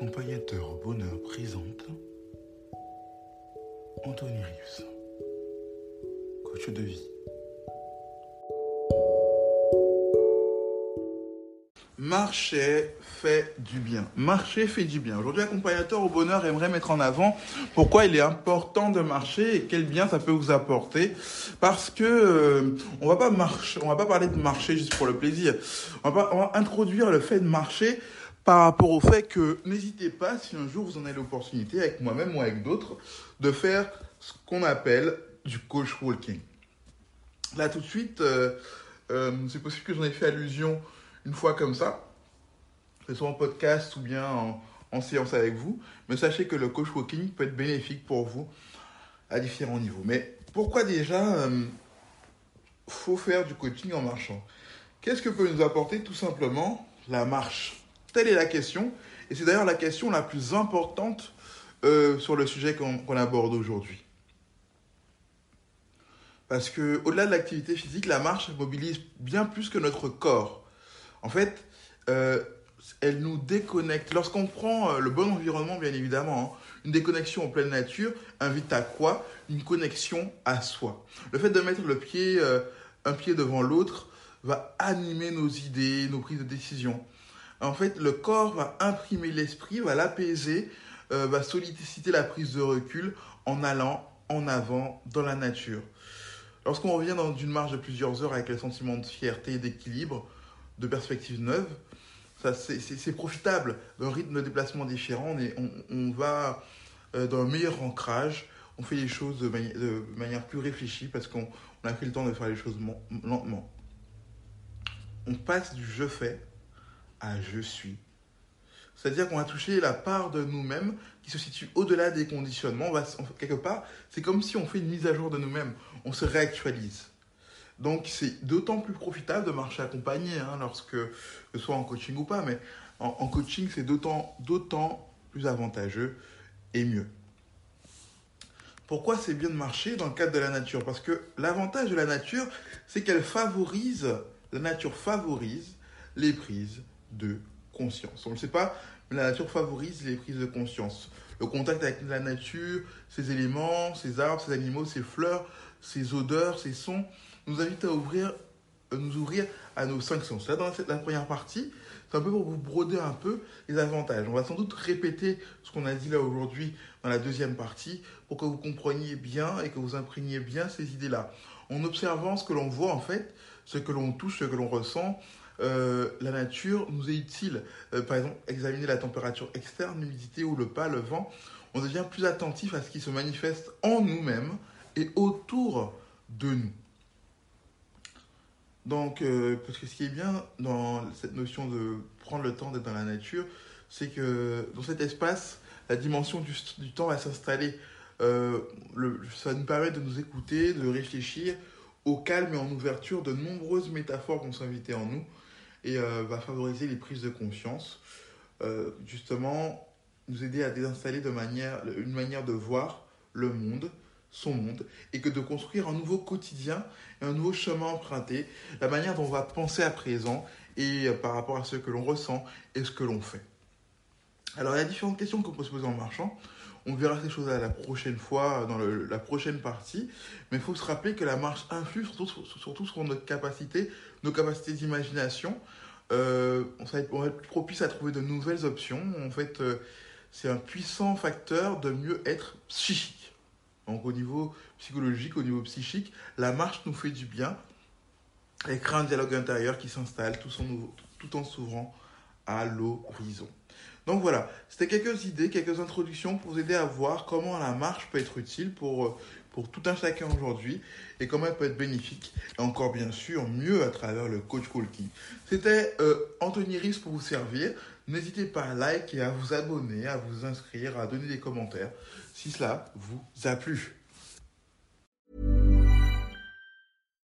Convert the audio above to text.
Accompagnateur Bonheur présente Anthony Rius, coach de vie. Marcher fait du bien. Marcher fait du bien. Aujourd'hui, accompagnateur au bonheur aimerait mettre en avant pourquoi il est important de marcher et quel bien ça peut vous apporter. Parce que euh, on va pas marcher, on va pas parler de marcher juste pour le plaisir. On va introduire le fait de marcher par rapport au fait que n'hésitez pas, si un jour vous en avez l'opportunité, avec moi-même ou avec d'autres, de faire ce qu'on appelle du coach walking. Là, tout de suite, euh, euh, c'est possible que j'en ai fait allusion une fois comme ça, que ce soit en podcast ou bien en, séance avec vous, mais sachez que le coach walking peut être bénéfique pour vous à différents niveaux. Mais pourquoi déjà euh, faut faire du coaching en marchant? Qu'est-ce que peut nous apporter tout simplement la marche? Telle est la question, et c'est d'ailleurs la question la plus importante euh, sur le sujet qu'on aborde aujourd'hui. Parce que au-delà de l'activité physique, la marche mobilise bien plus que notre corps. En fait, euh, elle nous déconnecte. Lorsqu'on prend euh, le bon environnement, bien évidemment, hein, une déconnexion en pleine nature invite à quoi? Une connexion à soi. Le fait de mettre le pied, un pied devant l'autre va animer nos idées, nos prises de décision. En fait, le corps va imprimer l'esprit, va l'apaiser, euh, va solliciter la prise de recul en allant en avant dans la nature. Lorsqu'on revient dans une marche de plusieurs heures avec le sentiment de fierté d'équilibre, de perspective neuve, c'est- profitable. Un rythme de déplacement différent, on, va euh, dans un meilleur ancrage, on fait les choses de, de manière plus réfléchie parce qu'on on a pris le temps de faire les choses lentement. On passe du je fais je suis. C'est-à-dire qu'on va toucher la part de nous-mêmes qui se situe au-delà des conditionnements. On va, quelque part, c'est comme si on fait une mise à jour de nous-mêmes. On se réactualise. Donc c'est d'autant plus profitable de marcher accompagné, hein, lorsque, que ce soit en coaching ou pas, mais en, en coaching, c'est d'autant, d'autant plus avantageux et mieux. Pourquoi c'est bien de marcher dans le cadre de la nature? Parce que l'avantage de la nature, c'est qu'elle favorise, la nature favorise les prises de conscience. On ne sait pas, mais la nature favorise les prises de conscience. Le contact avec la nature, ses éléments, ses arbres, ses animaux, ses fleurs, ses odeurs, ses sons, nous invite à ouvrir, euh, nous ouvrir à nos cinq sens. Là, dans la première partie, c'est un peu pour vous broder un peu les avantages. On va sans doute répéter ce qu'on a dit là aujourd'hui dans la deuxième partie pour que vous compreniez bien et que vous imprégniez bien ces idées-là. En observant ce que l'on voit en fait, ce que l'on touche, ce que l'on ressent, euh, la nature nous est utile. Euh, par exemple, examiner la température externe, l'humidité ou le pas, le vent? On devient plus attentif à ce qui se manifeste en nous-mêmes et autour de nous. Donc, euh, parce que ce qui est bien dans cette notion de prendre le temps d'être dans la nature, c'est que dans cet espace, la dimension du, temps va s'installer. Euh, ça nous permet de nous écouter, de réfléchir au calme et en ouverture. De nombreuses métaphores vont s'inviter en nous et euh, va favoriser les prises de conscience. Euh, justement, nous aider à désinstaller de manière, une manière de voir le monde, son monde, et que de construire un nouveau quotidien un nouveau chemin emprunté, la manière dont on va penser à présent et euh, par rapport à ce que l'on ressent et ce que l'on fait. Alors, il y a différentes questions qu'on peut se poser en marchant. On verra ces choses-là la prochaine fois, dans la prochaine partie. Mais il faut se rappeler que la marche influe surtout, surtout sur notre capacité, nos capacités d'imagination. Euh, on, va être, être propice à trouver de nouvelles options. En fait, euh, c'est un puissant facteur de mieux être psychique. Donc au niveau psychologique, au niveau psychique, la marche nous fait du bien. Elle crée un dialogue intérieur qui s'installe tout, tout en s'ouvrant à l'horizon. Donc voilà, c'était quelques idées, quelques introductions pour vous aider à voir comment la marche peut être utile pour, euh, pour tout un chacun aujourd'hui et comment elle peut être bénéfique et encore bien sûr mieux à travers le coach Colkin. C'était euh, Anthony Riss pour vous servir. N'hésitez pas à liker, à vous abonner, à vous inscrire, à donner des commentaires si cela vous a plu.